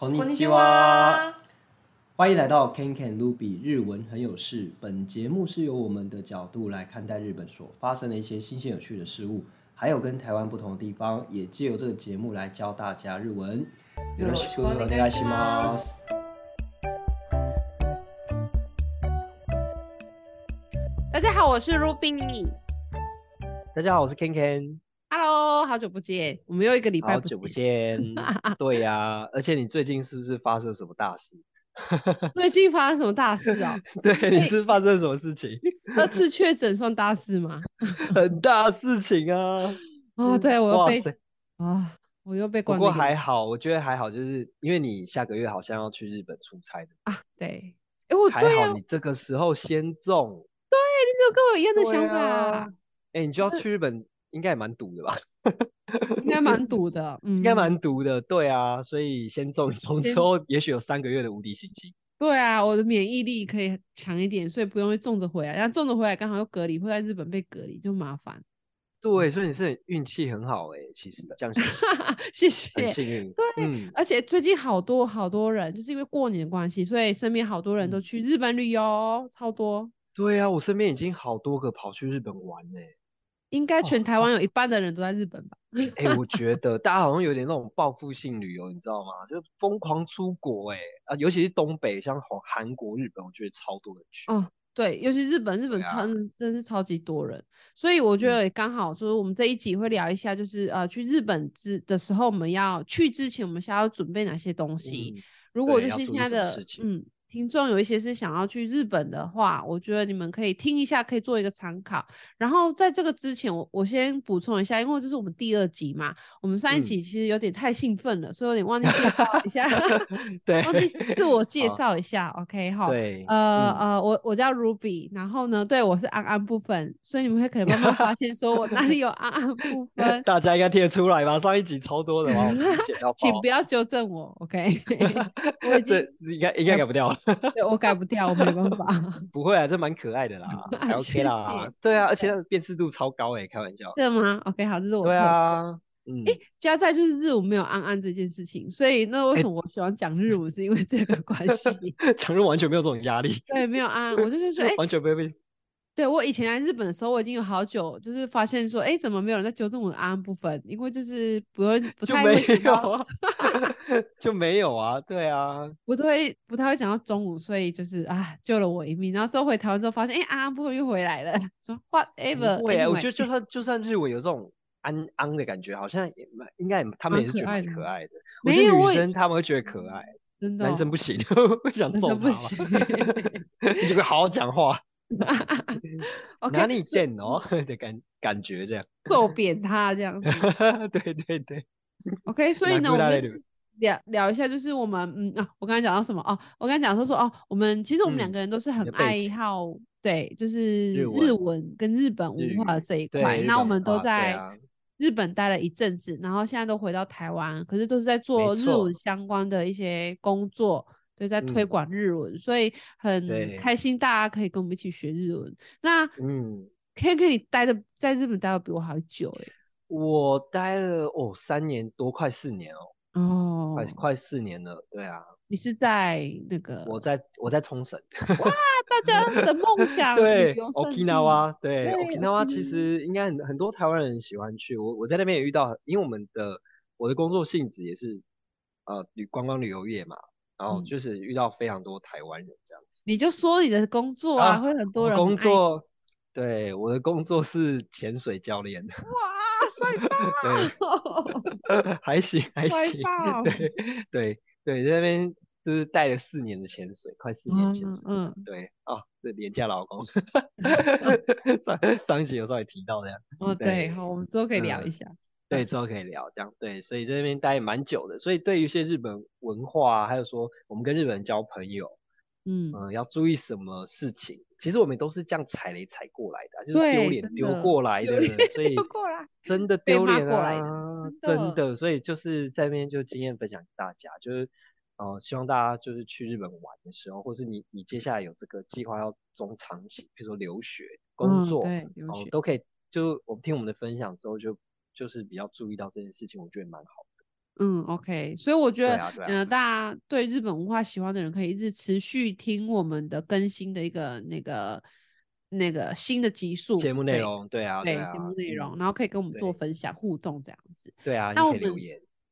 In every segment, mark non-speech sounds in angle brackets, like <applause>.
こんにちは，欢迎来到 KenKen Ruby 日文很有事。本节目是由我们的角度来看待日本所发生的一些新鲜有趣的事物，还有跟台湾不同的地方，也借由这个节目来教大家日文。よろしくお愿いします。大家好，我是 Ruby。大家好，我是 KenKen。 Hello，好久不见，我们又一个礼拜不见。好久不见，<laughs> 对呀、啊，而且你最近是不是发生什么大事？<laughs> 最近发生什么大事啊？<laughs> 对，你是发生什么事情？那次确诊算大事吗？很大事情啊！哦，对我又被啊，我又被关。不过还好，我觉得还好，就是因为你下个月好像要去日本出差的啊。对，哎，我还好，你这个时候先中。对，你怎么跟我一样的想法？哎，你就要去日本。应该也蛮堵的吧？<laughs> 应该蛮堵的，嗯，应该蛮堵的，对啊，所以先中一中之后，也许有三个月的无敌星星。对啊，我的免疫力可以强一点，所以不用中着回来。然后中着回来刚好又隔离，会在日本被隔离就麻烦。对，所以你是运气很好哎、欸，其实这样 <laughs> 谢谢，很幸运。对、嗯，而且最近好多好多人，就是因为过年的关系，所以身边好多人都去日本旅游，嗯、超多。对啊，我身边已经好多个跑去日本玩呢、欸。应该全台湾有一半的人都在日本吧？哎、哦欸，我觉得 <laughs> 大家好像有点那种报复性旅游，你知道吗？就疯狂出国、欸，哎啊，尤其是东北，像韩国、日本，我觉得超多人去。哦，对，尤其日本，日本超、啊、真是超级多人，所以我觉得刚好就是我们这一集会聊一下，就是、嗯、呃，去日本之的时候，我们要去之前，我们需要准备哪些东西？嗯、如果就是现在的嗯。听众有一些是想要去日本的话，我觉得你们可以听一下，可以做一个参考。然后在这个之前，我我先补充一下，因为这是我们第二集嘛，我们上一集其实有点太兴奋了，嗯、所以有点忘记介绍一下，<laughs> 对，忘记自我介绍一下。OK 哈，对，呃、嗯、呃，我我叫 Ruby，然后呢，对我是安安部分，所以你们会可能慢慢发现说我哪里有安安部 <laughs> 分，大家应该听得出来吧？上一集超多的嘛，<laughs> 请不要纠正我，OK？我已经应该应该改不掉了。<laughs> 对，我改不掉，我没办法。<laughs> 不会啊，这蛮可爱的啦，<laughs> 还 OK 啦。对啊，而且它的辨识度超高哎，开玩笑。真的吗？OK，好，这是我。对啊，嗯。哎，加在就是日文没有安安这件事情，所以那为什么我喜欢讲日文，是因为这个关系。讲日文完全没有这种压力。对，没有安安，我就是说，哎，完全不会被。对，我以前来日本的时候，我已经有好久就是发现说，哎，怎么没有人在纠正我的安部分？因为就是不用不太会 <laughs> 就没有啊，对啊，不会不太会讲到中午，所以就是啊救了我一命。然后之后回台湾之后发现，哎，安安部分又回来了，<laughs> 说 whatever。对啊，我觉得就算就算日文有这种安安的感觉，好像也应该他们也是觉得可爱的。没有女生他们会觉得可爱，真的，男生不行，<laughs> 不想揍他。不行，你就会好好讲话。<laughs> <laughs> okay, 哪里变哦 <laughs> 的感感觉这样，揍扁他这样子，对对对。OK，所以呢，我们聊聊一下，就是我们嗯啊，我刚才讲到什么哦？我刚才讲说说哦，我们其实我们两个人都是很爱好、嗯、对，就是日文跟日本文化的这一块。那我们都在日本待了一阵子，然后现在都回到台湾，可是都是在做日文相关的一些工作。所以在推广日文、嗯，所以很开心，大家可以跟我们一起学日文。那嗯，KenKen 你待的在日本待的比我还久哎、欸，我待了哦三年多，快四年哦，哦，快快四年了，对啊。你是在那个？我在我在冲绳。哇，大家的梦想对，Okinawa，对，Okinawa 其实应该很很多台湾人喜欢去。我我在那边也遇到，因为我们的我的工作性质也是呃旅观光旅游业嘛。然后就是遇到非常多台湾人这样子，你就说你的工作啊，啊会很多人工作，对，我的工作是潜水教练。哇，帅爆！还行 <laughs> 还行，对对对，在那边就是带了四年的潜水，快四年潜水，嗯，嗯对哦，这廉价劳工，<laughs> 上上一集有稍微提到这样，哦对，对，好，我们之后可以聊一下。嗯对，之后可以聊这样。对，所以在那边待蛮久的，所以对于一些日本文化啊，还有说我们跟日本人交朋友，嗯嗯，要注意什么事情，其实我们都是这样踩雷踩过来的，啊，就是丢脸丢 <laughs> 过来的，所以真的丢脸啊，真的，所以就是在那边就经验分享给大家，就是呃，希望大家就是去日本玩的时候，或是你你接下来有这个计划要中长期，比如说留学、工作，嗯、对，留学，呃、都可以，就我们听我们的分享之后就。就是比较注意到这件事情，我觉得蛮好的。嗯，OK，所以我觉得，嗯、啊啊呃，大家对日本文化喜欢的人，可以一直持续听我们的更新的一个那个那个新的集数节目内容，对啊，对节目内容，然后可以跟我们做分享互动这样子。对啊，那我们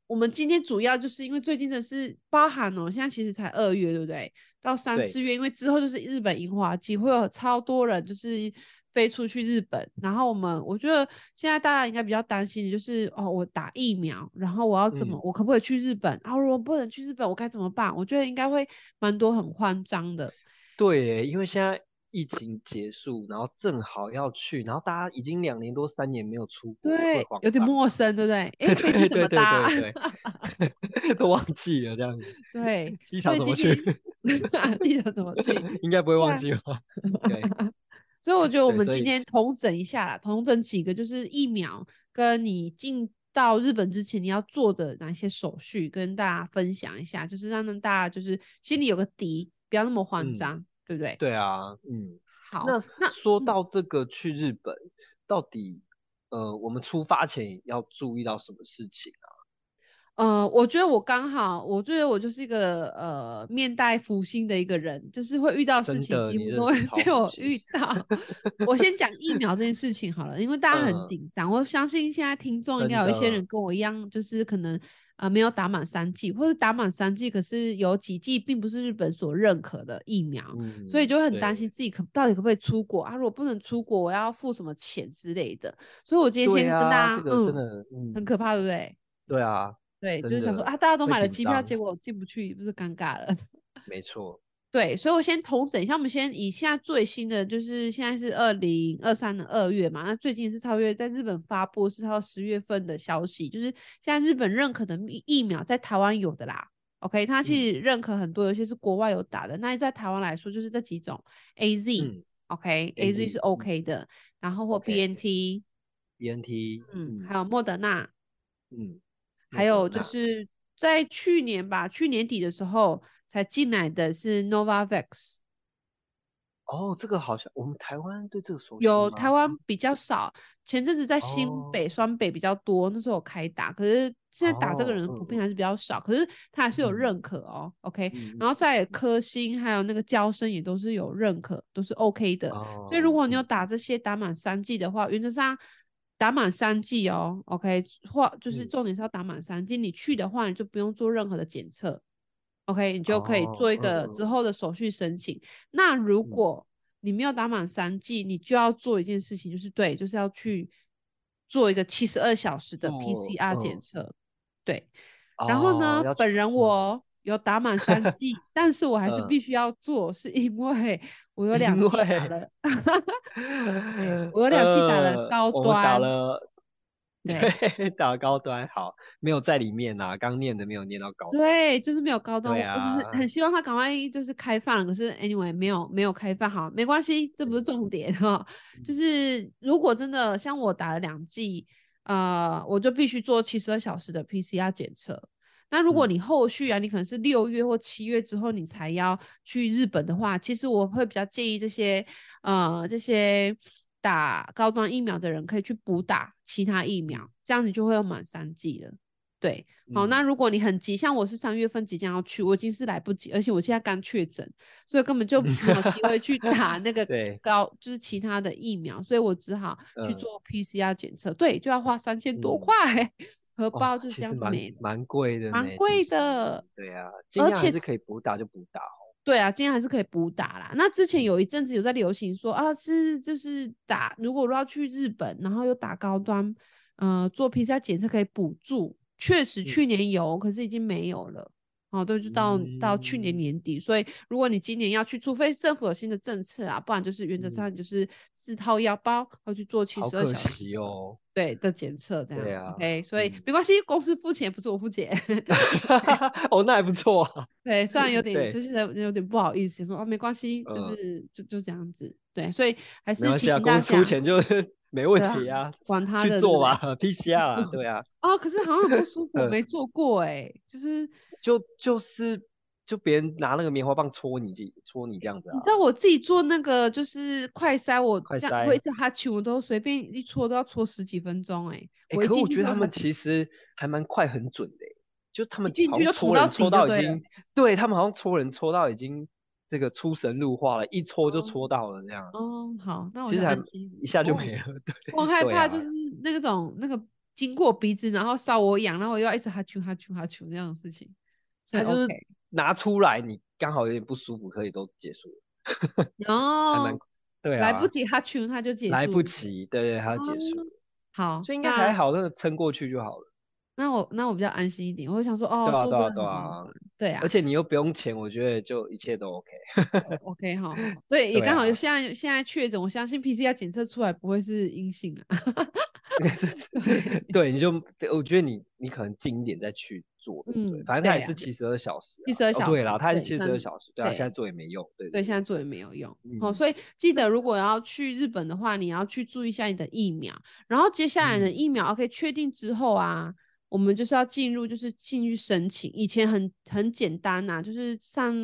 我们今天主要就是因为最近的是包含哦，现在其实才二月，对不对？到三四月，因为之后就是日本樱花季，会有超多人就是。飞出去日本，然后我们我觉得现在大家应该比较担心的就是哦，我打疫苗，然后我要怎么，嗯、我可不可以去日本？然后如果不能去日本，我该怎么办？我觉得应该会蛮多很慌张的。对，因为现在疫情结束，然后正好要去，然后大家已经两年多三年没有出国，对，有点陌生，对不对？<laughs> 哎，飞机怎么搭？对对对对 <laughs> 都忘记了这样子。<laughs> 对，机场怎么去？机场怎么去？应该不会忘记吧？对。所以我觉得我们今天统整一下啦，统整几个就是疫苗跟你进到日本之前你要做的哪些手续，跟大家分享一下，就是让大家就是心里有个底，不要那么慌张，嗯、对不对？对啊，嗯。好，那那说到这个去日本，嗯、到底呃我们出发前要注意到什么事情啊？呃，我觉得我刚好，我觉得我就是一个呃面带福星的一个人，就是会遇到事情，几乎都会被我遇到。我先讲疫苗这件事情好了，因为大家很紧张。嗯、我相信现在听众应该有一些人跟我一样，就是可能呃没有打满三剂，或者打满三剂，可是有几剂并不是日本所认可的疫苗，嗯、所以就很担心自己可到底可不可以出国啊？如果不能出国，我要付什么钱之类的。所以我今天先跟大家，啊这个、真的嗯，很可怕，对不对？对啊。对，就是想说啊，大家都买了机票，结果进不去，不是尴尬了？<laughs> 没错。对，所以我先统整一下，我们先以现在最新的，就是现在是二零二三的二月嘛，那最近是超越在日本发布是到十月份的消息，就是现在日本认可的疫苗在台湾有的啦。OK，它其实认可很多，有些是国外有打的。嗯、那在台湾来说，就是这几种 AZ，OK，AZ、嗯是 OK 的，嗯、然后或 BNT，BNT，嗯，还有莫德纳，嗯。还有就是在去年吧，去年底的时候才进来的是 Novavax。哦，这个好像我们台湾对这个熟悉。有台湾比较少，前阵子在新北、双、哦、北比较多，那时候有开打，可是现在打这个人普遍还是比较少，哦、可是他还是有认可哦。嗯、OK，、嗯、然后在科兴还有那个交生也都是有认可，都是 OK 的。哦、所以如果你有打这些打满三剂的话，原则上。打满三剂哦，OK，或就是重点是要打满三剂，嗯、你去的话你就不用做任何的检测，OK，你就可以做一个之后的手续申请。哦、那如果你没有打满三剂，你就要做一件事情，就是对，就是要去做一个七十二小时的 PCR 检测，哦、对。哦、然后呢，本人我。有打满三剂，但是我还是必须要做，呃、是因为 <laughs> <laughs> 我有两季打了，为我有两季打了高端，呃、打了，<laughs> 对，打了高端，好，没有在里面啊，刚念的没有念到高端，对，就是没有高端，啊、我就是很希望他赶快就是开放，可是 anyway 没有没有开放，好，没关系，这不是重点哈，嗯、就是如果真的像我打了两季，呃，我就必须做七十二小时的 PCR 检测。那如果你后续啊，你可能是六月或七月之后你才要去日本的话，其实我会比较建议这些呃这些打高端疫苗的人可以去补打其他疫苗，这样你就会有满三剂了。对，好，那如果你很急，像我是三月份即将要去，我已经是来不及，而且我现在刚确诊，所以根本就没有机会去。打那个高就是其他的疫苗，所以我只好去做 PCR 检测，呃、对，就要花三千多块。嗯荷包就是这样子，蛮蛮贵的，蛮贵的。对啊，而且是可以补打就补打哦。对啊，今天还是可以补打啦。那之前有一阵子有在流行说啊，是就是打，如果要去日本，然后又打高端，呃，做 PCR 检测可以补助。确实去年有，嗯、可是已经没有了。哦，对，就到、嗯、到去年年底，所以如果你今年要去，除非政府有新的政策啊，不然就是原则上你就是自掏腰包要去做七十二小时哦，对的检测这样。对啊，OK，所以没关系，公司付钱不是我付钱。<laughs> 哦，那还不错啊。<laughs> 对，虽然有点就是有点不好意思说哦，没关系，就是就就这样子。对，所以还是提醒大家，出钱就没问题啊，管他的 <laughs> 去做吧，PCR，对啊。哦，可是好像很不舒服，没做过哎，就是。就就是就别人拿那个棉花棒戳你，戳你这样子啊？你知道我自己做那个就是快塞，我这样我一直哈气，我都随便一戳都要戳十几分钟哎、欸。哎、欸，可我觉得他们其实还蛮快很准的、欸。就他们进去就戳到戳到已经，对他们好像戳人戳到已经这个出神入化了，一戳就戳到了这样。哦，好，那我其实还一下就没了。对，我害怕就是那个种那个经过鼻子，然后烧我痒，然后我又要一直哈啾哈啾哈啾这样的事情。他就是拿出来，你刚好有点不舒服，可以都结束了。<laughs> 哦，对，来不及他去，他就结束。来不及，对对，他就结束。好，所以应该还好，那个撑过去就好了。那我那我比较安心一点，我就想说哦，对啊对啊对啊，对啊，而且你又不用钱，我觉得就一切都 OK。OK 哈，对，<laughs> 也刚好有现在现在确诊，我相信 PCR 检测出来不会是阴性啊。<laughs> 对，你就我觉得你你可能近一点再去做，对，反正它也是七十二小时，七十二小时，对啦，它是七十二小时，对啊，现在做也没用，对对，现在做也没有用。好，所以记得如果要去日本的话，你要去注意一下你的疫苗，然后接下来的疫苗 OK 确定之后啊。我们就是要进入，就是进去申请。以前很很简单呐、啊，就是上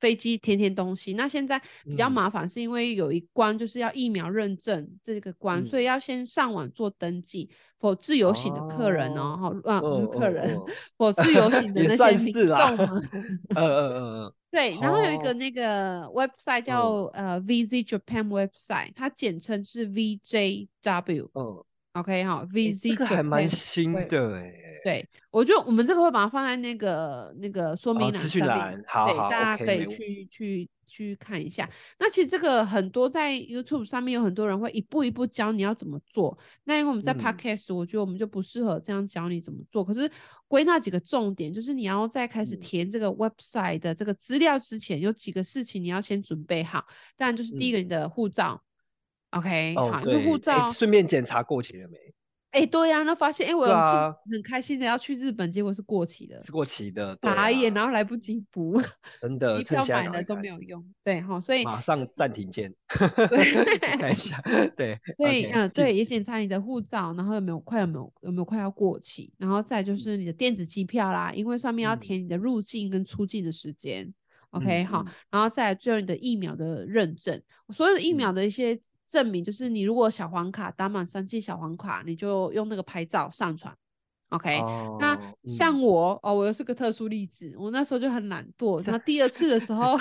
飞机填填东西。嗯、那现在比较麻烦，是因为有一关就是要疫苗认证这个关，嗯、所以要先上网做登记。否自由行的客人哦，哈、哦，啊，不是客人，哦哦哦、否自由行的那些民众嘛。<laughs> 嗯嗯嗯嗯。对，然后有一个那个 website 叫、哦、呃 Visit Japan website，它简称是 VJW。嗯。OK 哈，VZ 这个还蛮新的哎。对，我觉得我们这个会把它放在那个那个说明栏上面，好，对，大家可以去去去看一下。那其实这个很多在 YouTube 上面有很多人会一步一步教你要怎么做。那因为我们在 Podcast，我觉得我们就不适合这样教你怎么做。可是归纳几个重点，就是你要在开始填这个 website 的这个资料之前，有几个事情你要先准备好。当然就是第一个，你的护照。OK，好，因为护照顺便检查过期了没？哎，对呀，那发现哎，我很很开心的要去日本，结果是过期的，是过期的，打眼，然后来不及补，<laughs> 真的，机票买了都没有用，对哈，所以马上暂停键，<laughs> 看一下，对，对，嗯，对，也检查你的护照，然后有没有快有没有有没有快要过期，然后再就是你的电子机票啦，因为上面要填你的入境跟出境的时间，OK，好，然后再最后你的疫苗的认证，所有的疫苗的一些。证明就是你如果小黄卡打满三剂小黄卡，你就用那个拍照上传，OK？、哦、那像我、嗯、哦，我又是个特殊例子，我那时候就很懒惰。那第二次的时候，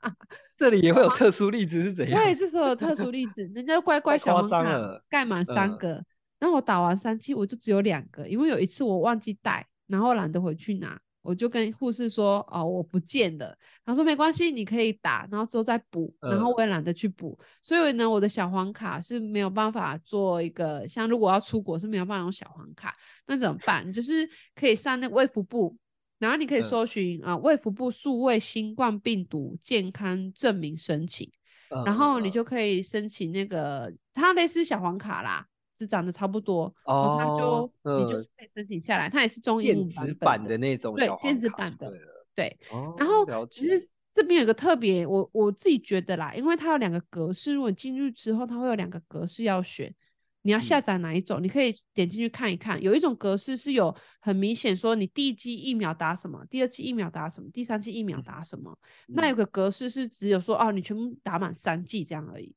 <laughs> 这里也会有特殊例子是怎样？对，这时候有特殊例子，人家就乖 <laughs> 乖小黄卡盖满三个，然后我打完三剂我就只有两个，因为有一次我忘记带，然后懒得回去拿。我就跟护士说，哦，我不见了。他说没关系，你可以打，然后之后再补。然后我也懒得去补，呃、所以呢，我的小黄卡是没有办法做一个，像如果要出国是没有办法用小黄卡，那怎么办？你就是可以上那个卫福部，然后你可以搜寻啊卫福部数位新冠病毒健康证明申请，呃、然后你就可以申请那个，它类似小黄卡啦。是长得差不多，然后他就你就可以申请下来，它也是中英文版的那种，对，电子版的，对。然后其实这边有个特别，我我自己觉得啦，因为它有两个格式，如果你进入之后，它会有两个格式要选，你要下载哪一种？你可以点进去看一看，有一种格式是有很明显说你第一剂疫苗打什么，第二剂疫苗打什么，第三剂疫苗打什么。那有个格式是只有说哦，你全部打满三剂这样而已，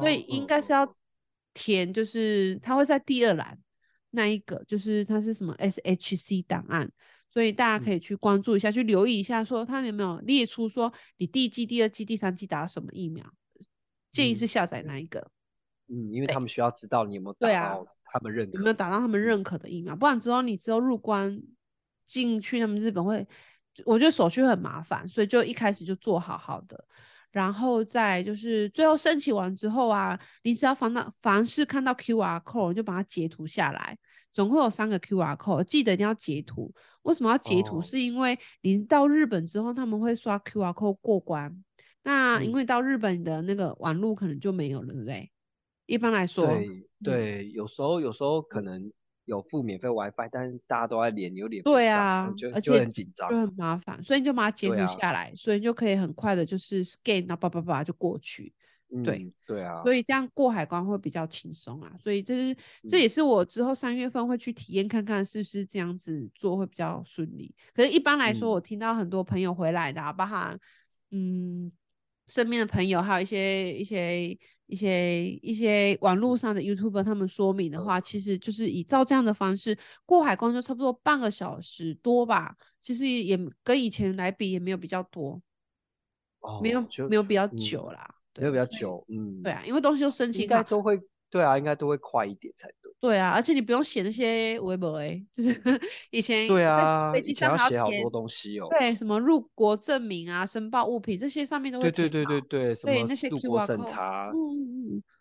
所以应该是要。填就是它会在第二栏那一个，就是它是什么 SHC 档案，所以大家可以去关注一下，嗯、去留意一下，说它有没有列出说你第一季、第二季、第三季打什么疫苗，建议是下载那一个。嗯，因为他们需要知道你有没有打到他们认可，有没有打到他们认可的疫苗，不然之后你之后入关进去他们日本会，我觉得手续很麻烦，所以就一开始就做好好的。然后再就是最后申请完之后啊，你只要凡到凡是看到 QR code，你就把它截图下来。总共有三个 QR code，记得一定要截图。为什么要截图？哦、是因为你到日本之后，他们会刷 QR code 过关。那因为到日本的那个网路可能就没有了，对不对？一般来说，对，对，有时候有时候可能。有付免费 WiFi，但是大家都在连，有点对啊，就而且很紧张，就很麻烦，所以你就把它截图下来，啊、所以就可以很快的，就是 scan，然后叭叭叭就过去。对、嗯、对啊，所以这样过海关会比较轻松啊。所以这是这也是我之后三月份会去体验看看，是不是这样子做会比较顺利。可是一般来说，我听到很多朋友回来的、啊，包含嗯身边的朋友，还有一些一些。一些一些网络上的 YouTuber 他们说明的话，嗯、其实就是以照这样的方式过海关就差不多半个小时多吧，其实也跟以前来比也没有比较多，哦、没有没有比较久啦，没有比较久，嗯，对啊，因为东西都申请应该都会。对啊，应该都会快一点才对。对啊，而且你不用写那些微博诶，就是 <laughs> 以前对啊，飞机上要写好多东西哦。对，什么入国证明啊、申报物品这些上面都会填。对对对对对，什么那些入国审查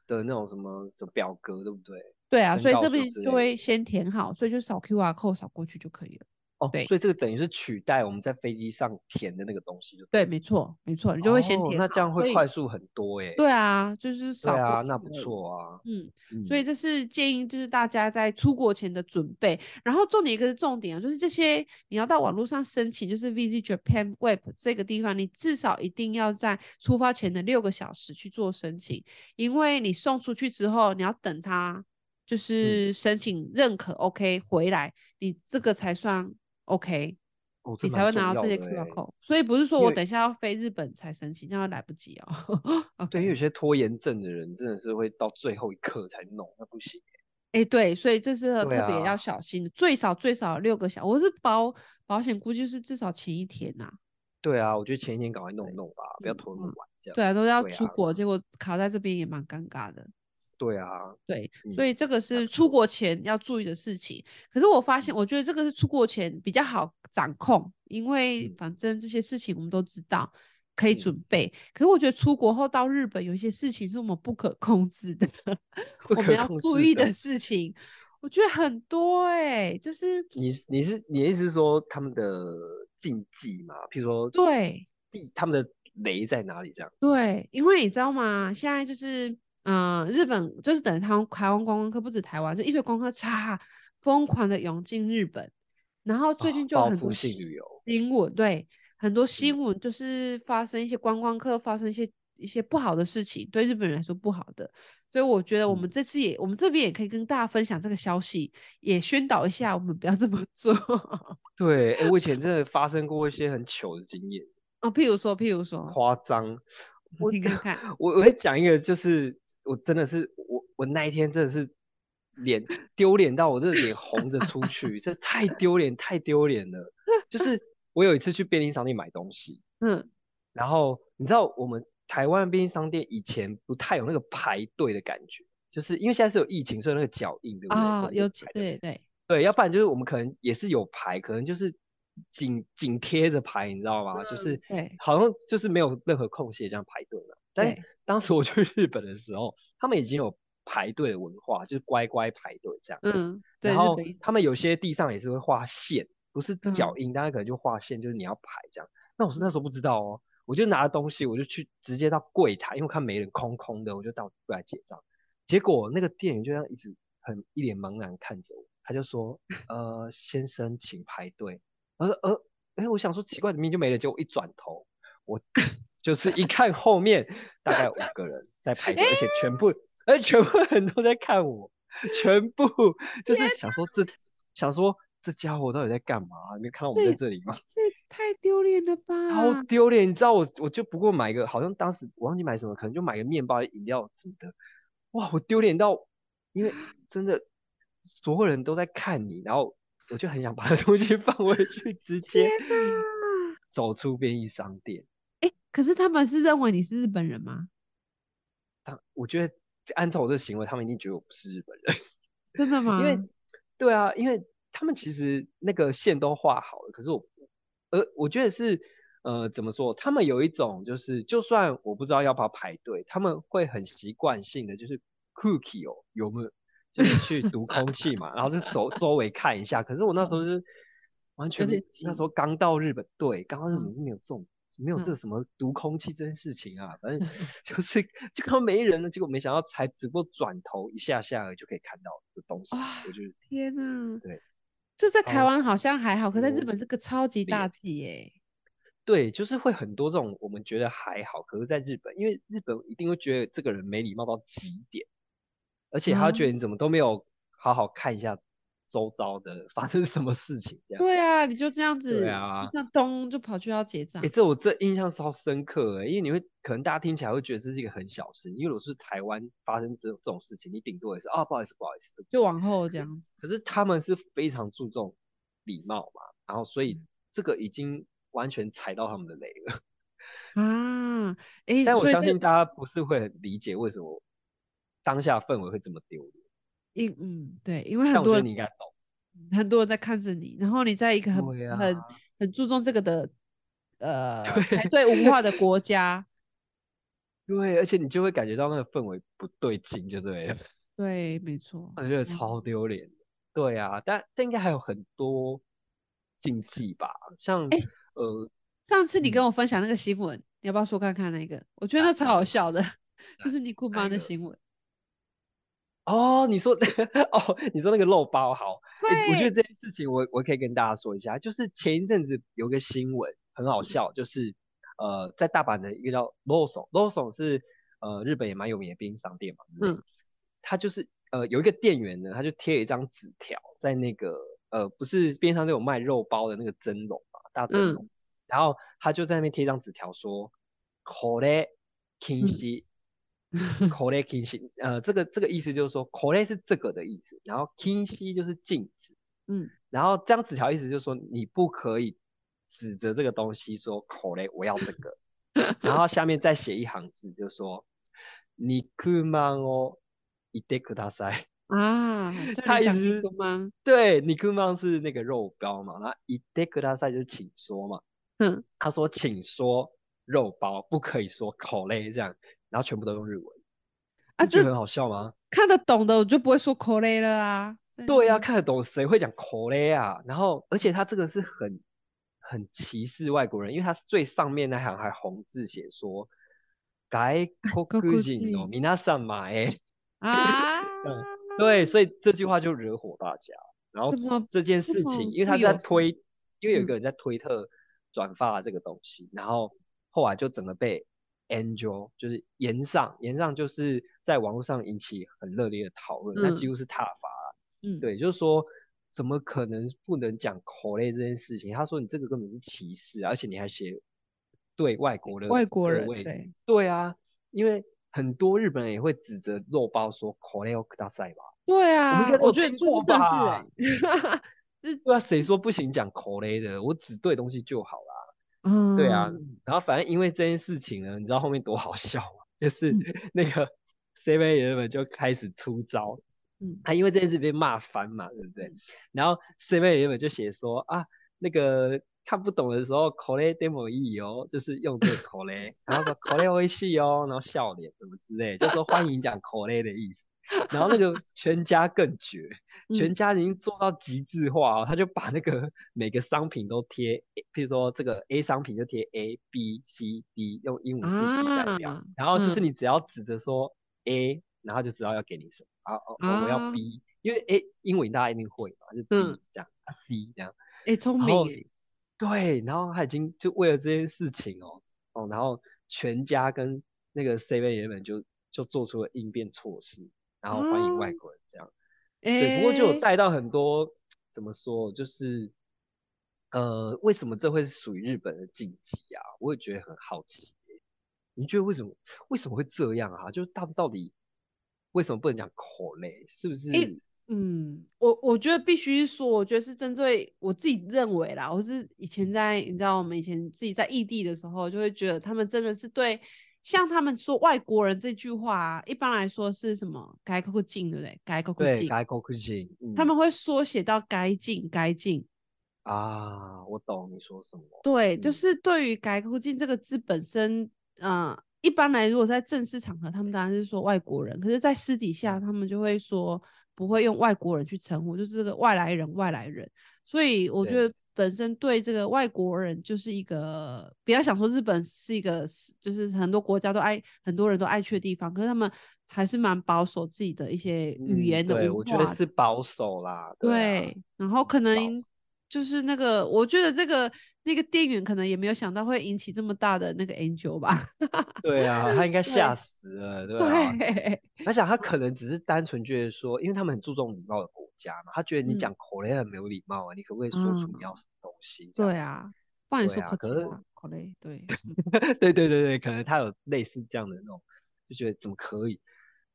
的那种什么什么表格，对不对？对啊，所以这边就会先填好，所以就扫 QR code 扫过去就可以了。哦，对，所以这个等于是取代我们在飞机上填的那个东西就对，没错，没错，你就会先填。那这样会快速很多哎。对啊，就是少。对啊，那不错啊。嗯，所以这是建议，就是大家在出国前的准备。然后重点一个是重点啊，就是这些你要到网络上申请，就是 Visit Japan Web 这个地方，你至少一定要在出发前的六个小时去做申请，因为你送出去之后，你要等他就是申请认可 OK 回来，你这个才算。OK，、哦、你才会拿到这些 QR code，所以不是说我等一下要飞日本才申请，这样来不及哦。okay、<laughs> 对，因为有些拖延症的人真的是会到最后一刻才弄，那不行。哎、欸，对，所以这是特别要小心的，啊、最少最少六个小时，我是保保险估计是至少前一天呐、啊。对啊，我觉得前一天赶快弄弄吧，不要拖那么晚这样。对啊，都要出国，啊、结果卡在这边也蛮尴尬的。对啊，对，所以这个是出国前要注意的事情。嗯、可是我发现，我觉得这个是出国前比较好掌控，因为反正这些事情我们都知道，可以准备。嗯、可是我觉得出国后到日本，有一些事情是我们不可控制的，<laughs> 我们要注意的事情，我觉得很多哎、欸，就是你你是你的意思是说他们的禁忌嘛？譬如说，对，他们的雷在哪里？这样对，因为你知道吗？现在就是。嗯、呃，日本就是等于台湾台湾观光客不止台湾，就一堆观光客差疯狂的涌进日本，然后最近就有很多新闻，对，很多新闻就是发生一些观光客发生一些一些不好的事情，对日本人来说不好的，所以我觉得我们这次也，嗯、我们这边也可以跟大家分享这个消息，也宣导一下我们不要这么做。<laughs> 对，哎，我以前真的发生过一些很糗的经验哦，譬如说，譬如说，夸张，我你看看，我我会讲一个就是。我真的是我我那一天真的是脸丢脸到我这脸红着出去，这太丢脸太丢脸了。就是我有一次去便利商店买东西，<laughs> 嗯，然后你知道我们台湾便利商店以前不太有那个排队的感觉，就是因为现在是有疫情，所以那个脚印对不对？啊、哦，有对对对，要不然就是我们可能也是有排，可能就是紧紧贴着排，你知道吗？嗯、就是对，好像就是没有任何空隙这样排队了。但当时我去日本的时候，他们已经有排队的文化，就是乖乖排队这样。嗯，然后他们有些地上也是会画线，不是脚印，大家可能就画线，就是你要排这样。那我是那时候不知道哦，我就拿东西，我就去直接到柜台，因为我看没人，空空的，我就到柜台结账。结果那个店员就这样一直很一脸茫然看着我，他就说：“呃，先生，请排队。”我说：“呃，哎，我想说奇怪，里面就没了。”结果一转头，我。就是一看后面大概五个人在排队，而且全部，而且全部人都在看我，全部就是想说这想说这家伙到底在干嘛？你看到我们在这里吗？这太丢脸了吧！好丢脸！你知道我我就不过买个，好像当时我忘记买什么，可能就买个面包、饮料什么的。哇，我丢脸到，因为真的所有人都在看你，然后我就很想把 <laughs> 东西放回去，直接走出便利商店。哎，可是他们是认为你是日本人吗？他，我觉得按照我这个行为，他们一定觉得我不是日本人。<laughs> 真的吗？因为，对啊，因为他们其实那个线都画好了，可是我，呃，我觉得是，呃，怎么说？他们有一种就是，就算我不知道要不要排队，他们会很习惯性的就是，cookie 哦，有没有？就是去读空气嘛，然后就走周围看一下。可是我那时候是完全那时候刚到日本，对，刚到日本没有这种。没有这什么读空气这件事情啊，反正 <laughs> <laughs> 就是就看到没人了，结果没想到才只不过转头一下下而已就可以看到的东西，我觉得天哪，对，这在台湾好像还好，可在日本是个超级大忌耶。对，就是会很多这种我们觉得还好，可是在日本，因为日本一定会觉得这个人没礼貌到极点，而且他觉得你怎么都没有好好看一下周遭的 <laughs> 发生什么事情这样。对啊，你就这样子，对啊，就这样咚就跑去要结账。哎、欸，这我这印象超深刻哎，因为你会可能大家听起来会觉得这是一个很小事，因为如果是台湾发生这这种事情，你顶多也是啊不好意思不好意思，就往后这样子。可是他们是非常注重礼貌嘛，然后所以这个已经完全踩到他们的雷了。<laughs> 啊，哎、欸，但我相信大家不是会很理解为什么当下氛围会这么丢脸。因嗯对，因为很多人你应该懂，很多人在看着你，然后你在一个很、啊、很很注重这个的呃排队文化的国家，对，而且你就会感觉到那个氛围不对劲，就对了。<laughs> 对，没错，我觉得超丢脸。嗯、对啊，但但应该还有很多禁忌吧，像、欸、呃。上次你跟我分享那个新闻，嗯、你要不要说看看那个？我觉得那超好笑的，<laughs> 就是尼库妈的新闻。哦，你说哦，你说那个肉包好、欸，我觉得这件事情我我可以跟大家说一下，就是前一阵子有个新闻很好笑，就是呃在大阪的一个叫 Lawson，Lawson 是呃日本也蛮有名的便利商店嘛，嗯，他就是呃有一个店员呢，他就贴了一张纸条在那个呃不是边上都有卖肉包的那个蒸笼嘛，大蒸笼。嗯。然后他就在那边贴一张纸条说，これ禁止，<laughs> これ禁止，呃，这个这个意思就是说，これ是这个的意思，然后禁止就是禁止，嗯，然后这张纸条意思就是说，你不可以指着这个东西说，これ我要这个，<laughs> 然后下面再写一行字，就说，肉まんを言ってください。啊，他意思对，肉まん是那个肉包嘛，那言ってください就是请说嘛。嗯，他说，请说肉包，不可以说口雷这样， 然后全部都用日文，啊，这很好笑吗？看得懂的我就不会说口雷了啊。对呀、啊，看得懂谁会讲口雷啊？然后，而且他这个是很很歧视外国人，因为他是最上面那行还红字写说，<laughs> 外国人の皆様へ啊，<laughs> 对，所以这句话就惹火大家。然后这件事情，因为他在推，因为有一个人在推特。转发了这个东西，然后后来就整个被 Angel 就是炎上，炎上就是在网络上引起很热烈的讨论，那、嗯、几乎是挞伐。嗯，对，就是说怎么可能不能讲口类这件事情？他说你这个根本是歧视，而且你还写对外国的外国人，对对啊，因为很多日本人也会指责肉包说口类をください吧。对啊，我，我觉得就是正式哎。<laughs> 对啊，谁说不行讲口雷的？我只对东西就好啦。 嗯，对啊。然后反正因为这件事情呢，你知道后面多好笑吗？就是 <laughs> 那个 C V 原本就开始出招。嗯，他因为这件事被骂翻嘛，对不对？然后 C V 原本就写说啊，那个看不懂的时候，demo 意哦，就是用这个口雷，然后说口雷微细哦，然后笑脸什么之类，就说欢迎讲口雷的意思。<laughs> 然后那个全家更绝，全家已经做到极致化哦，他就把那个每个商品都贴，譬如说这个 A 商品就贴 A B C D，用鹦鹉数字代表，然后就是你只要指着说 A，然后就知道要给你什么，啊，我要 B，因为 A 英文大家一定会嘛，就 B 这样，C 这样，哎，聪明，对，然后他已经就为了这件事情哦，哦，然后全家跟那个 C 位原本就就做出了应变措施。然后欢迎外国人这样，嗯、对，不过就有带到很多、欸、怎么说，就是呃，为什么这会是属于日本的禁忌啊？我也觉得很好奇。你觉得为什么为什么会这样啊？就是他们到底为什么不能讲口类？是不是？欸、嗯，我我觉得必须说，我觉得是针对我自己认为啦。我是以前在你知道，我们以前自己在异地的时候，就会觉得他们真的是对。像他们说外国人这句话、啊，一般来说是什么？该国进对不对？该国进，该国进。他们会缩写到该进，该进。啊，我懂你说什么。对，嗯、就是对于该国进这个字本身，嗯、呃，一般来如果在正式场合，他们当然是说外国人，可是，在私底下，他们就会说不会用外国人去称呼，就是这个外来人，外来人。所以我觉得。本身对这个外国人就是一个，不要想说日本是一个，就是很多国家都爱，很多人都爱去的地方，可是他们还是蛮保守自己的一些语言的文化。嗯、对，我觉得是保守啦。对，啊、对，然后可能就是那个，我觉得这个那个店员可能也没有想到会引起这么大的那个 Angel 吧。<laughs> 对啊，他应该吓死了，对吧？对，而且他可能只是单纯觉得说，因为他们很注重礼貌的国家嘛，他觉得你讲口雷很没有礼貌啊，嗯、你可不可以说出你要什么东西？嗯、对啊，不然你说可是口雷，对，<laughs> <laughs> 对对对对，可能他有类似这样的那种，就觉得怎么可以？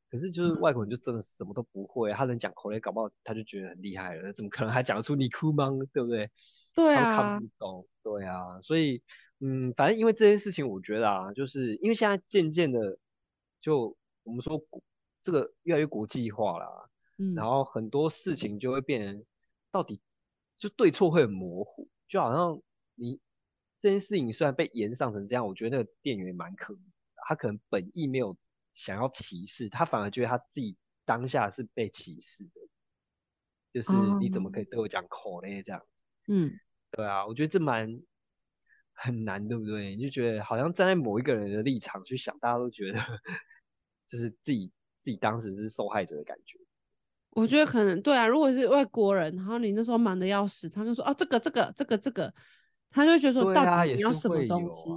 可是就是外国人就真的什么都不会，他能讲口雷，搞不好他就觉得很厉害了，怎么可能还讲得出你哭吗，对不对？对啊，看不懂，对啊，所以嗯，反正因为这件事情，我觉得啊，就是因为现在渐渐的，就我们说这个越来越国际化了，嗯，然后很多事情就会变成到底就对错会很模糊，就好像你这件事情虽然被延上成这样，我觉得那个店员蛮可他可能本意没有想要歧视，他反而觉得他自己当下是被歧视的，就是你怎么可以对我讲口嘞这样，嗯。对啊，我觉得这蛮很难，对不对？你就觉得好像站在某一个人的立场去想，大家都觉得 <laughs> 就是自己自己当时是受害者的感觉。我觉得可能对啊，如果是外国人，然后你那时候忙的要死，他就说啊这个这个这个这个，他就会觉得说到底你要什么东西？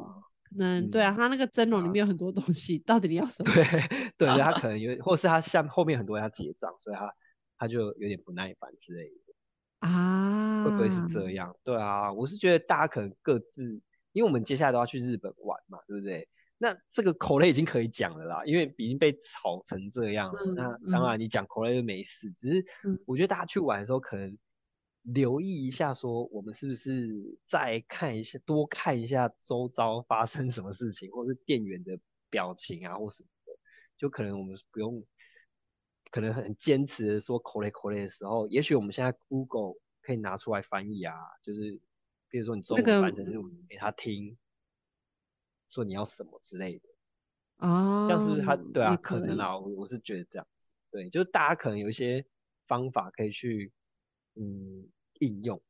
嗯、啊，对啊，他那个蒸笼里面有很多东西，啊、到底你要什么？对 <laughs> 对，他可能有，或是他下后面很多人要结账，所以他他就有点不耐烦之类的。啊，会不会是这样？对啊，我是觉得大家可能各自，因为我们接下来都要去日本玩嘛，对不对？那这个口雷已经可以讲了啦，因为已经被炒成这样了。嗯、那当然你讲口雷就没事，嗯、只是我觉得大家去玩的时候可能留意一下，说我们是不是再看一下，多看一下周遭发生什么事情，或是店员的表情啊，或什么的，就可能我们不用。可能很坚持的说口雷口雷的时候，也许我们现在 Google 可以拿出来翻译啊，就是比如说你中文翻成日文给他听，那个、说你要什么之类的啊，这样是不是他对啊？可能啊，我我是觉得这样子，对，就是大家可能有一些方法可以去嗯应用，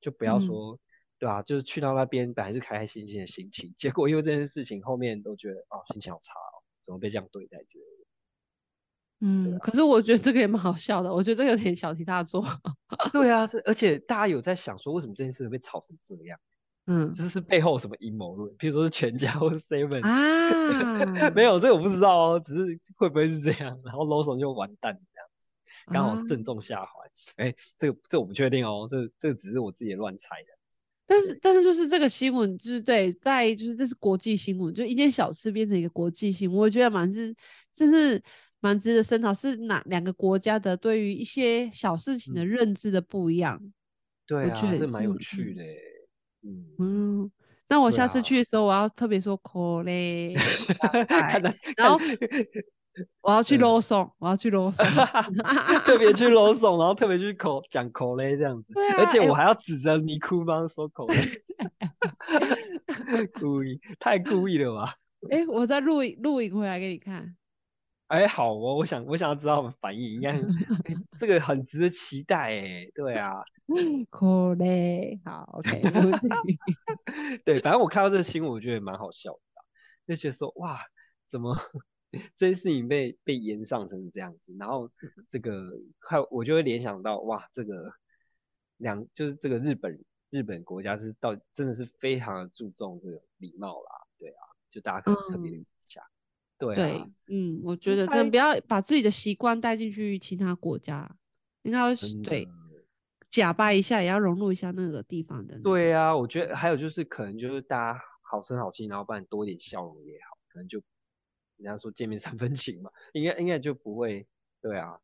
就不要说、嗯、对啊，就是去到那边本来是开开心心的心情，结果因为这件事情后面都觉得哦心情好差哦，怎么被这样对待之类的。嗯、啊，可是我觉得这个也蛮好笑的，我觉得这个有点小题大做。<laughs> 对啊，而且大家有在想说，为什么这件事会被炒成这样？嗯，就是背后什么阴谋论？譬如说是全家或是 Seven 啊？<laughs> 没有，这个我不知道哦，只是会不会是这样？然后 Lawson 就完蛋这样子，刚好正中下怀。哎、啊欸，这个这个我不确定哦，这这个只是我自己乱猜的。但是但是就是这个新闻，就是对，在就是这是国际新闻，就一件小事变成一个国际新闻，我觉得蛮是就是。蛮值得深讨，是哪两个国家的对于一些小事情的认知的不一样？嗯、对啊，这蛮有趣的。嗯嗯，那我下次去的时候，我要特别说口嘞，<laughs> 然后 <laughs> 我要去罗宋，我要去罗宋，特别去啰嗦，然后特别去口讲口嘞这样子。对啊，而且我还要指着尼姑帮说口嘞，<laughs> 故意，太故意了吧？哎、欸，我再录影录影回来给你看。哎、欸，好哦，我想我想要知道他们反应，应该、欸、这个很值得期待哎，对啊，<laughs> 可嘞，好，OK，<laughs> 对，反正我看到这个新闻，我觉得蛮好笑的，就觉得说哇，怎么 <laughs> 这件事情被被延上成这样子，然后这个快我就会联想到哇，这个两就是这个日本日本国家是到真的是非常的注重这个礼貌啦，对啊，就大家可能特别。嗯对，啊、对，嗯，我觉得真的不要把自己的习惯带进去其他国家，应该对假掰一下，也要融入一下那个地方的、那个。对啊，我觉得还有就是可能就是大家好声好气，然后不然多一点笑容也好，可能就人家说见面三分情嘛，应该应该就不会对啊，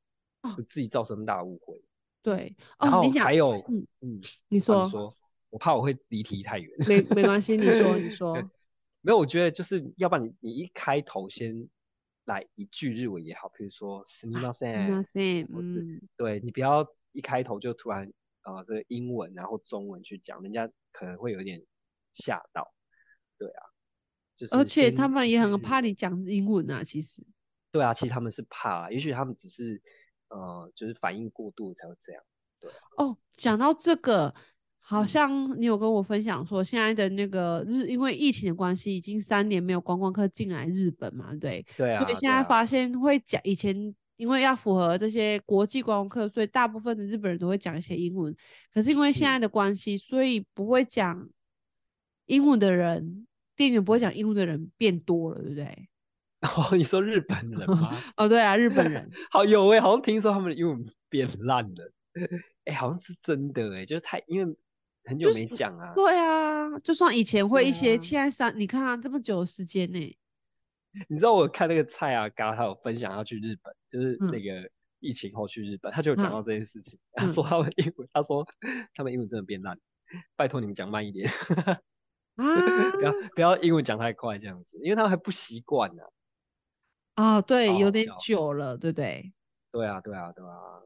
就自己造成大误会。对，然后还有，哦、嗯嗯，你说、啊、你说，我怕我会离题太远。没没关系，你说 <laughs> 你说。没有，我觉得就是要不然你你一开头先来一句日文也好，比如说すみません，不是，对你不要一开头就突然呃这个英文然后中文去讲，人家可能会有点吓到，对啊，就是而且他们也很怕你讲英文啊，其实，对啊，其实他们是怕，也许他们只是呃就是反应过度才会这样，对啊，哦，讲到这个。 好像你有跟我分享说，现在的那个日，因为疫情的关系，已经三年没有观光客进来日本嘛，对，对啊，所以现在发现会讲，以前因为要符合这些国际观光客，所以大部分的日本人都会讲一些英文。可是因为现在的关系，所以不会讲英文的人，店员不会讲英文的人变多了，对不对？哦，你说日本人吗？<laughs> 哦，对啊，日本人。<laughs> 好有诶，好像听说他们的英文变烂了。哎、欸，好像是真的哎、欸，就是太因为很久没讲啊。对啊，就算以前会一些，现在三，你看啊，这么久的时间呢。<laughs> 你知道我看那个蔡阿嘎，他有分享要去日本，就是那个疫情后去日本，嗯、他就有讲到这件事情。嗯、他说他们英文，他说他们英文真的变烂，拜托你们讲慢一点，啊、<laughs> 不要不要英文讲太快这样子，因为他们还不习惯呢。啊，对，有点久了，对不对？对啊，对啊，对啊，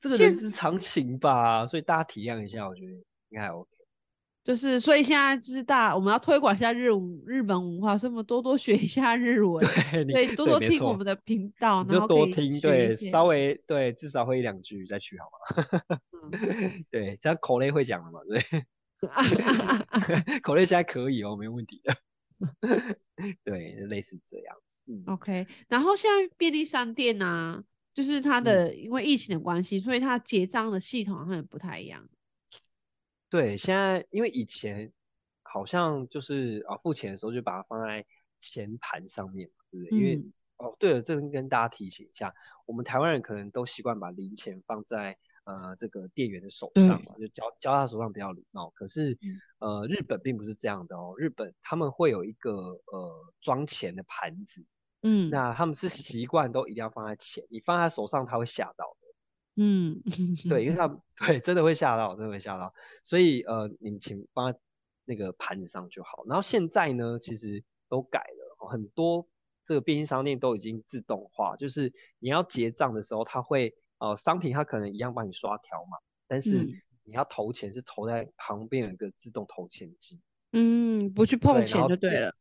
这个人之常情吧，所以大家体谅一下，我觉得应该还 OK。就是，所以现在就是大我们要推广一下日日本文化，所以我们多多学一下日文，对，多多听我们的频道，然后多听，对，稍微对，至少会一两句再去好吗？嗯、<laughs> 对，这样口类会讲了嘛？对，<laughs> 口类现在可以哦，没问题的。<laughs> 对，类似这样。嗯，OK。然后现在便利商店啊，就是它的、嗯、因为疫情的关系，所以它结账的系统好像也不太一样。对，现在因为以前好像就是啊付钱的时候就把它放在钱盘上面嘛，对不对？嗯、因为哦，对了，这边跟大家提醒一下，我们台湾人可能都习惯把零钱放在呃这个店员的手上嘛，嗯、就交交他手上比较礼貌。可是呃日本并不是这样的哦，日本他们会有一个呃装钱的盘子，嗯，那他们是习惯都一定要放在钱，你放在手上他会吓到的。嗯，对，因为他对真的会吓到，真的会吓到，所以呃，你请放在那个盘子上就好。然后现在呢，其实都改了，很多这个便利商店都已经自动化，就是你要结账的时候，他会呃商品他可能一样帮你刷条码，但是你要投钱是投在旁边有一个自动投钱机，嗯，不去碰钱就对了。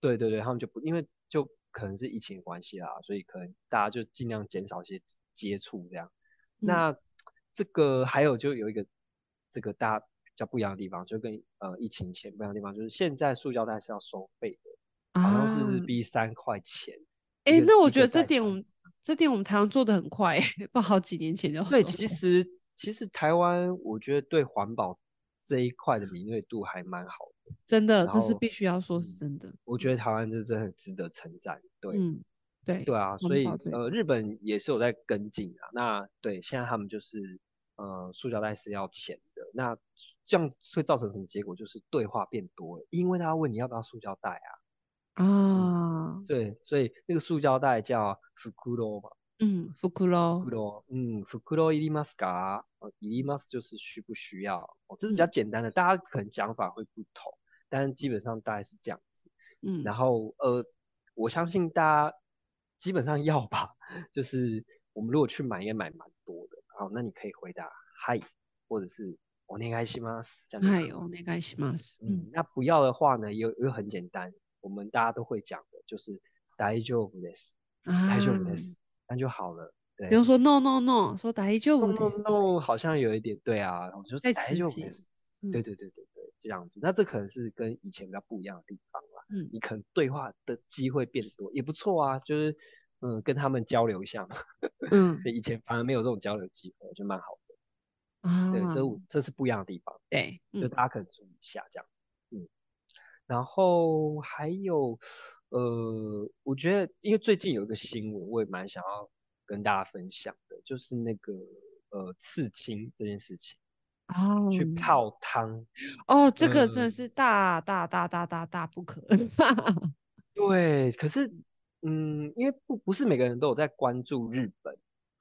对对对，他们就不，因为就可能是疫情的关系啦，所以可能大家就尽量减少一些接触这样。那这个还有就有一个这个大家比较不一样的地方，就跟呃疫情前不一样的地方，就是现在塑胶袋是要收费的，啊、好像是日币三块钱。哎、欸，那我觉得这点我们这点我们台湾做的很快，不好几年前就收。对，其实其实台湾我觉得对环保这一块的敏锐度还蛮好的，真的，这是必须要说是真的。我觉得台湾这真的很值得称赞，对。嗯对对啊，所以呃，日本也是有在跟进啊。那对，现在他们就是呃，塑胶袋是要钱的。那这样会造成什么结果？就是对话变多了，因为他问你要不要塑胶袋啊。啊、嗯，对，所以那个塑胶袋叫福库罗嘛。嗯，福库罗。福库罗，嗯，福库罗いりますか？呃，いります就是需不需要？哦，这是比较简单的，嗯、大家可能讲法会不同，但是基本上大概是这样子。嗯，然后呃，我相信大家。 基本上要吧，就是我们如果去买，应该买蛮多的。好，那你可以回答嗨，或者是お愿いします这样。嗨，お愿いします。嗯，那不要的话呢，又又很简单，我们大家都会讲的，就是大丈夫です，大丈夫です，那就好了。对，比如说 no no no，说大丈夫です。no no no，好像有一点对啊，我就大丈夫です。对对对对对，这样子。那这可能是跟以前比较不一样的地方。 嗯，你可能对话的机会变多，也不错啊，就是嗯，跟他们交流一下嘛。<laughs> 嗯，以前反而没有这种交流机会，就蛮好的。啊，对，这这是不一样的地方。对，就大家可能注意一下这样。嗯，然后还有呃，我觉得因为最近有一个新闻，我也蛮想要跟大家分享的，就是那个呃刺青这件事情。哦，去泡汤哦，这个真的是大大大大大大不可。<laughs> 对，可是嗯，因为不不是每个人都有在关注日本，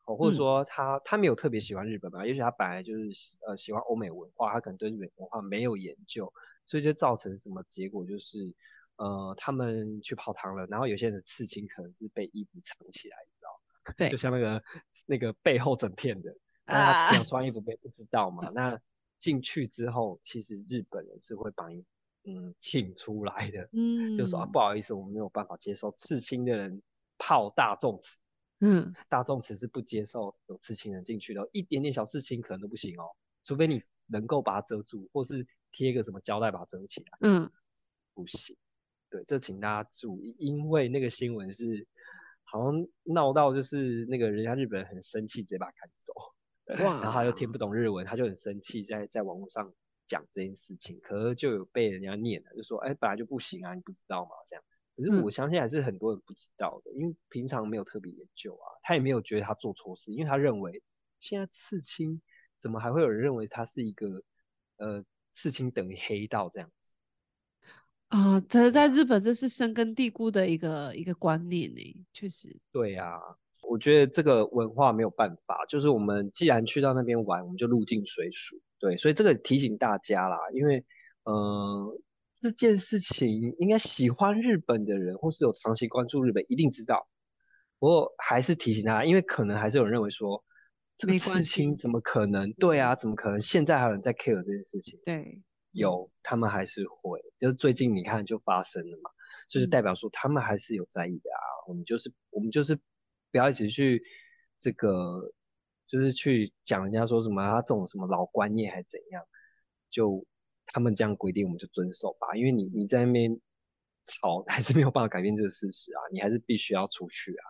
哦，或者说他他没有特别喜欢日本吧，也许他本来就是呃喜欢欧美文化，他可能对日本文化没有研究，所以就造成什么结果就是呃他们去泡汤了，然后有些人的刺青可能是被衣服藏起来，你知道？<laughs> 对，就像那个那个背后整片的。那他没有穿衣服被不知道嘛？那进去之后，其实日本人是会把你嗯请出来的，嗯，就说啊不好意思，我们没有办法接受刺青的人泡大众池，嗯，大众池是不接受有刺青人进去的，一点点小刺青可能都不行哦，除非你能够把它遮住，或是贴一个什么胶带把它遮起来，嗯，不行，对，这请大家注意，因为那个新闻是好像闹到就是那个人家日本人很生气，直接把他赶走。<laughs> 哇！然后他又听不懂日文，他就很生气，在在网络上讲这件事情，可是就有被人家念了，就说：“哎，本来就不行啊，你不知道吗？”这样。可是我相信还是很多人不知道的，嗯、因为平常没有特别研究啊，他也没有觉得他做错事，因为他认为现在刺青怎么还会有人认为他是一个呃刺青等于黑道这样子？啊，这在日本这是深根蒂固的一个一个观念呢，确实。对啊，我觉得这个文化没有办法，就是我们既然去到那边玩，我们就入境随俗。对，所以这个提醒大家啦，因为呃这件事情应该喜欢日本的人或是有长期关注日本一定知道，不过还是提醒大家，因为可能还是有人认为说这个事情怎么可能？对啊，怎么可能？现在还有人在 care 这件事情？对。有，他们还是会，就是最近你看就发生了嘛，就是代表说他们还是有在意的啊。嗯、我们就是我们就是不要一起去这个，就是去讲人家说什么他这种什么老观念还是怎样，就他们这样规定我们就遵守吧，因为你你在那边吵 <laughs> 还是没有办法改变这个事实啊，你还是必须要出去啊，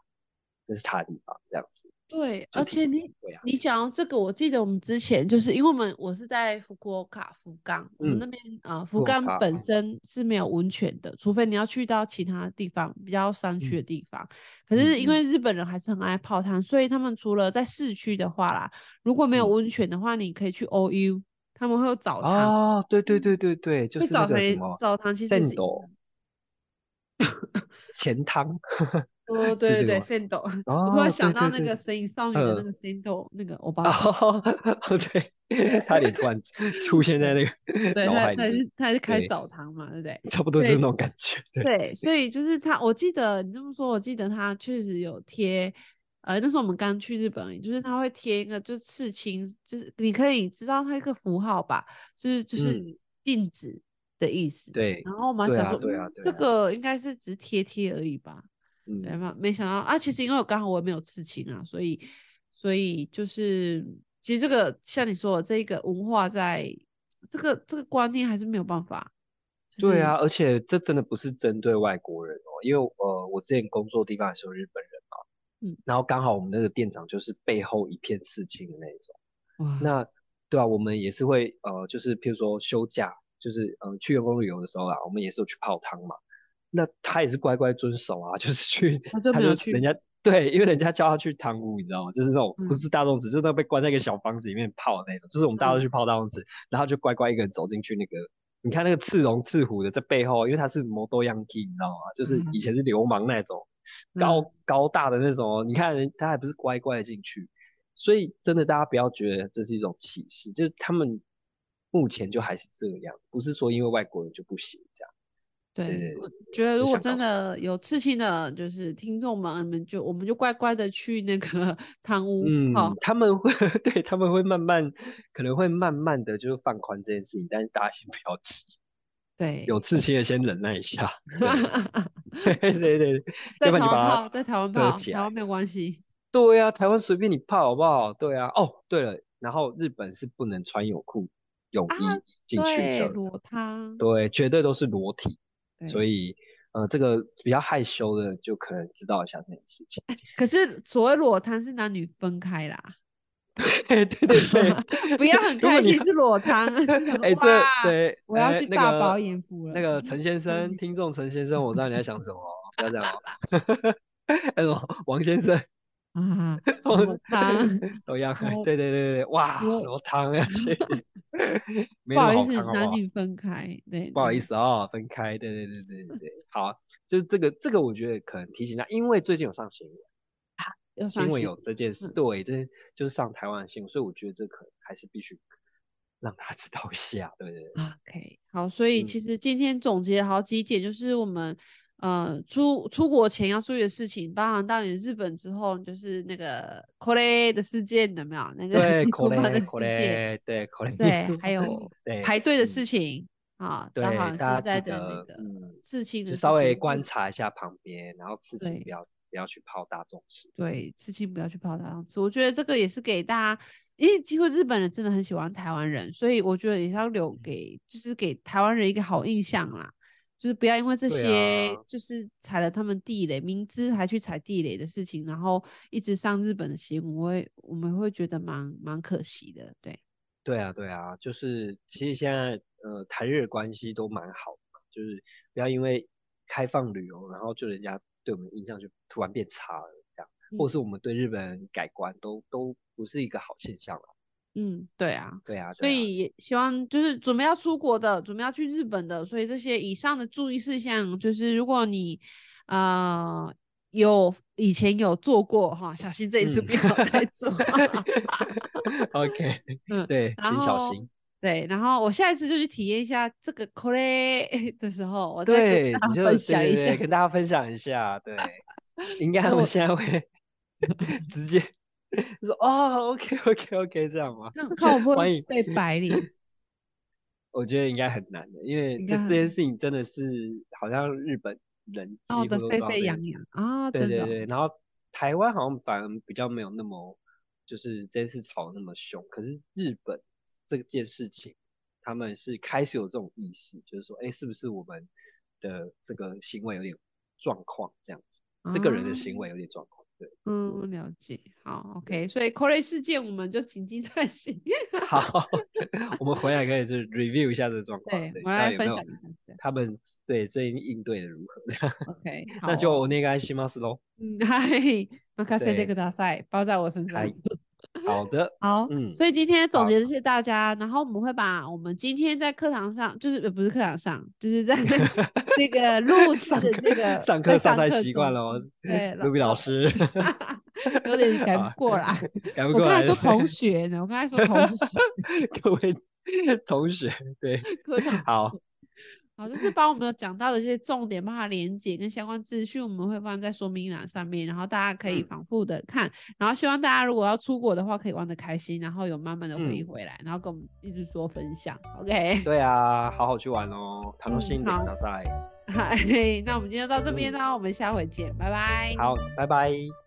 这是他的地方这样子。对，而且你、啊、你讲到这个，我记得我们之前就是因为我们我是在福冈卡福冈，我们那边啊、嗯呃、福冈本身是没有温泉的，除非你要去到其他地方比较山区的地方。嗯、可是因为日本人还是很爱泡汤、嗯，所以他们除了在市区的话啦，如果没有温泉的话，你可以去 OU，他们会有澡堂。哦，对对对对对，就是那个什么澡堂，其实是钱汤。哦，对对对，Sendo，、哦、我突然想到那个神隐少女的那个 Sendo，、嗯、那个欧巴。哦，对，他也突然出现在那个对，他他是他是开澡堂嘛，对不对？差不多是那种感觉对。对，所以就是他，我记得你这么说，我记得他确实有贴，呃，那时候我们刚去日本，就是他会贴一个，就是刺青，就是你可以知道他一个符号吧，就是就是禁止的意思。嗯、对。然后我们想说，对啊，对啊，这个应该是只贴贴而已吧。嗯，对吗？没想到啊，其实因为我刚好我也没有刺青啊，所以所以就是其实这个像你说的这个文化在，在这个这个观念还是没有办法。对啊，而且这真的不是针对外国人哦，因为呃我之前工作的地方也是有日本人嘛，嗯，然后刚好我们那个店长就是背后一片刺青的那种，哇，那对啊，我们也是会呃就是譬如说休假，就是呃去员工旅游的时候啊，我们也是有去泡汤嘛。那他也是乖乖遵守啊，就是去，他就没有去，人家对，因为人家叫他去堂屋，你知道吗？就是那种不是大众子，嗯、就是那被关在一个小房子里面泡的那种，就是我们大家都去泡大众子，嗯，然后就乖乖一个人走进去那个，你看那个赤龙赤虎的在背后，因为他是摩多样 key，你知道吗？就是以前是流氓那种，嗯、高高大的那种，你看人他还不是乖乖的进去，所以真的大家不要觉得这是一种歧视，就是他们目前就还是这样，不是说因为外国人就不行这样。对，我觉得如果真的有刺青的，就是听众们，你们就我们就乖乖的去那个 <laughs> 汤屋，嗯，好，他们会 <laughs> 对他们会慢慢，可能会慢慢的就是放宽这件事情，但是大家先不要急，<laughs> 对，有刺青的先忍耐一下，对对对，对，在台湾泡，在台湾泡，台湾没有关系，对呀、啊，台湾随便你泡好不好？对啊，哦，对了，然后日本是不能穿泳裤、泳衣进去的，裸汤，对，绝对都是裸体。所以，呃，这个比较害羞的就可能知道一下这件事情。可是所谓裸汤是男女分开啦。<laughs> 对对对对，<laughs> 不要很开心是裸汤。哎、欸，这对，我要去大饱眼福了。那个陈先生，听众陈先生，我知道你在想什么，不要这样哦。<laughs> 还有王先生。啊，<laughs> 裸汤，都一样，对对对对，哇，裸汤要 <laughs> <laughs> 去，不好意思，男女分开，对，不好意思啊、哦，分开，对对对对对对，好，就是这个这个，我觉得可能提醒他，因为最近有上新闻，有上新闻有这件事，嗯、对，这就是上台湾的新闻，所以我觉得这可能还是必须让他知道一下，对对对，OK，好，所以其实今天总结好几点，就是我们。呃，出出国前要注意的事情，包含到你日本之后，就是那个 Kore 的事件有没有？那个对 <laughs> Kore 的事件，对 Kore，对，还 <laughs> 有排队的事情啊，对，现在的那个刺青的事情，就稍微观察一下旁边，然后刺青不要不要去泡大众吃，对，刺青不要去泡大众吃。我觉得这个也是给大家，因为几乎日本人真的很喜欢台湾人，所以我觉得也是要留给，就是给台湾人一个好印象啦。就是不要因为这些，就是踩了他们地雷，啊、明知还去踩地雷的事情，然后一直上日本的新闻，我会我们会觉得蛮蛮可惜的，对。对啊，对啊，就是其实现在呃台日关系都蛮好的，就是不要因为开放旅游，然后就人家对我们印象就突然变差了这样，嗯、或是我们对日本人改观，都都不是一个好现象了。嗯，对啊，对啊，所以也希望就是准备要出国的，准备要去日本的，所以这些以上的注意事项，就是如果你呃有以前有做过哈，小心这一次不要再做。<laughs> OK，<laughs> 嗯，对，请小心。对，然后我下一次就去体验一下这个 Kore <laughs> 的时候，我再，跟大家分享一下，跟大家分享一下。对，应该我们现在会直接说哦，OK，OK，OK，<laughs> 这样吗？那 <laughs> 看我会不会被白脸？<laughs> 我觉得应该很难的，因为这这件事情真的是好像日本人几乎都沸沸扬扬啊，对对对，然后台湾好像反而比较没有那么就是这件事吵得那么凶，可是日本。这件事情，他们是开始有这种意识，就是说，哎，是不是我们的这个行为有点状况这样子？啊、这个人的行为有点状况，对，嗯，了解，好，OK，所以 Kore 事件我们就谨记在心。<laughs> 好，<laughs> 我们回来可以就 review 一下这个状况，对，对我来分享一下他们对最近应对的如何这样？OK，<laughs> 那就お愿いします喽。嗯，嗨，任せてください，包在我身上。 好的，好，嗯，所以今天总结这些大家，然后我们会把我们今天在课堂上，就是呃不是课堂上，就是在那个录制的那个上课上太习惯了哦，对，卢比老师有点改不过来，改不过来。我刚才说同学呢，我刚才说同学，<laughs> 各位同学，对，好。好，就是把我们有讲到的一些重点，把它连结跟相关资讯，我们会放在说明栏上面，然后大家可以反复的看，嗯、然后希望大家如果要出国的话，可以玩得开心，然后有慢慢的回忆回来，嗯、然后跟我们一直说分享，OK？对啊，好好去玩哦，楽しんでください。<laughs> 好，那我们今天就到这边啦，嗯、我们下回见，拜拜。好，拜拜。